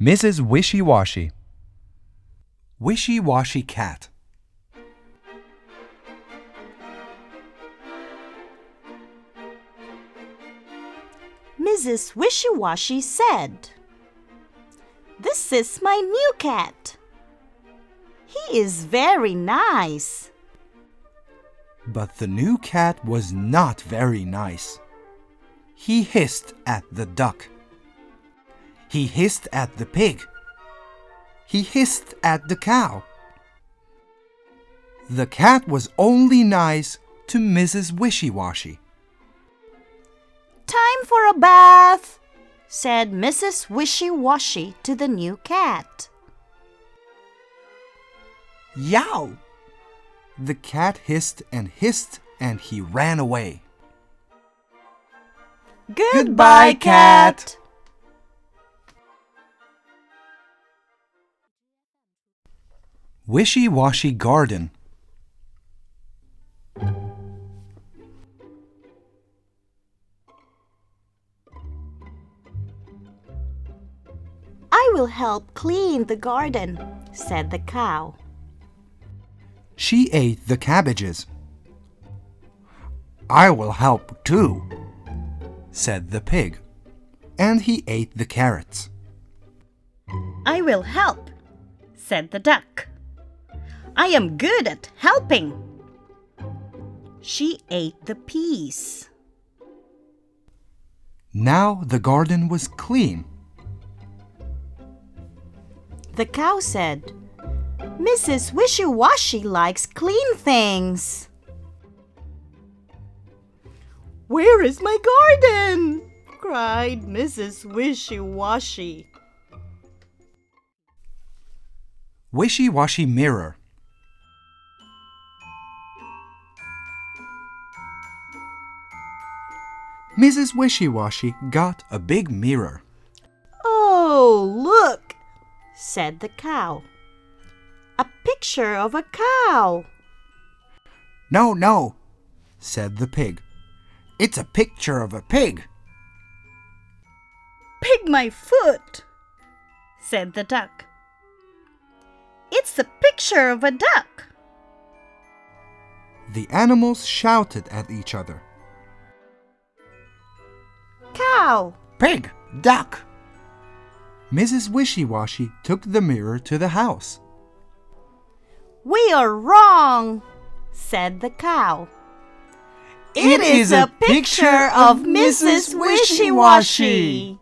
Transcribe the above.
Mrs. Wishy Washy. Wishy Washy Cat. Mrs. Wishy Washy said, This is my new cat. He is very nice. But the new cat was not very nice. He hissed at the duck. He hissed at the pig. He hissed at the cow. The cat was only nice to Mrs. Wishy Washy. Time for a bath, said Mrs. Wishy Washy to the new cat. Yow! The cat hissed and hissed and he ran away. Goodbye, cat. Wishy Washy Garden. I will help clean the garden, said the cow. She ate the cabbages. I will help too, said the pig, and he ate the carrots. I will help, said the duck. I am good at helping. She ate the peas. Now the garden was clean. The cow said, Mrs. Wishy Washy likes clean things. Where is my garden? cried Mrs. Wishy Washy. Wishy Washy Mirror. Mrs. Wishy Washy got a big mirror. Oh, look, said the cow. A picture of a cow. No, no, said the pig. It's a picture of a pig. Pig my foot, said the duck. It's the picture of a duck. The animals shouted at each other. Cow, Pig! Duck! Mrs. Wishy Washy took the mirror to the house. we are wrong, said the cow. It is a picture of Mrs. Wishy-Washy.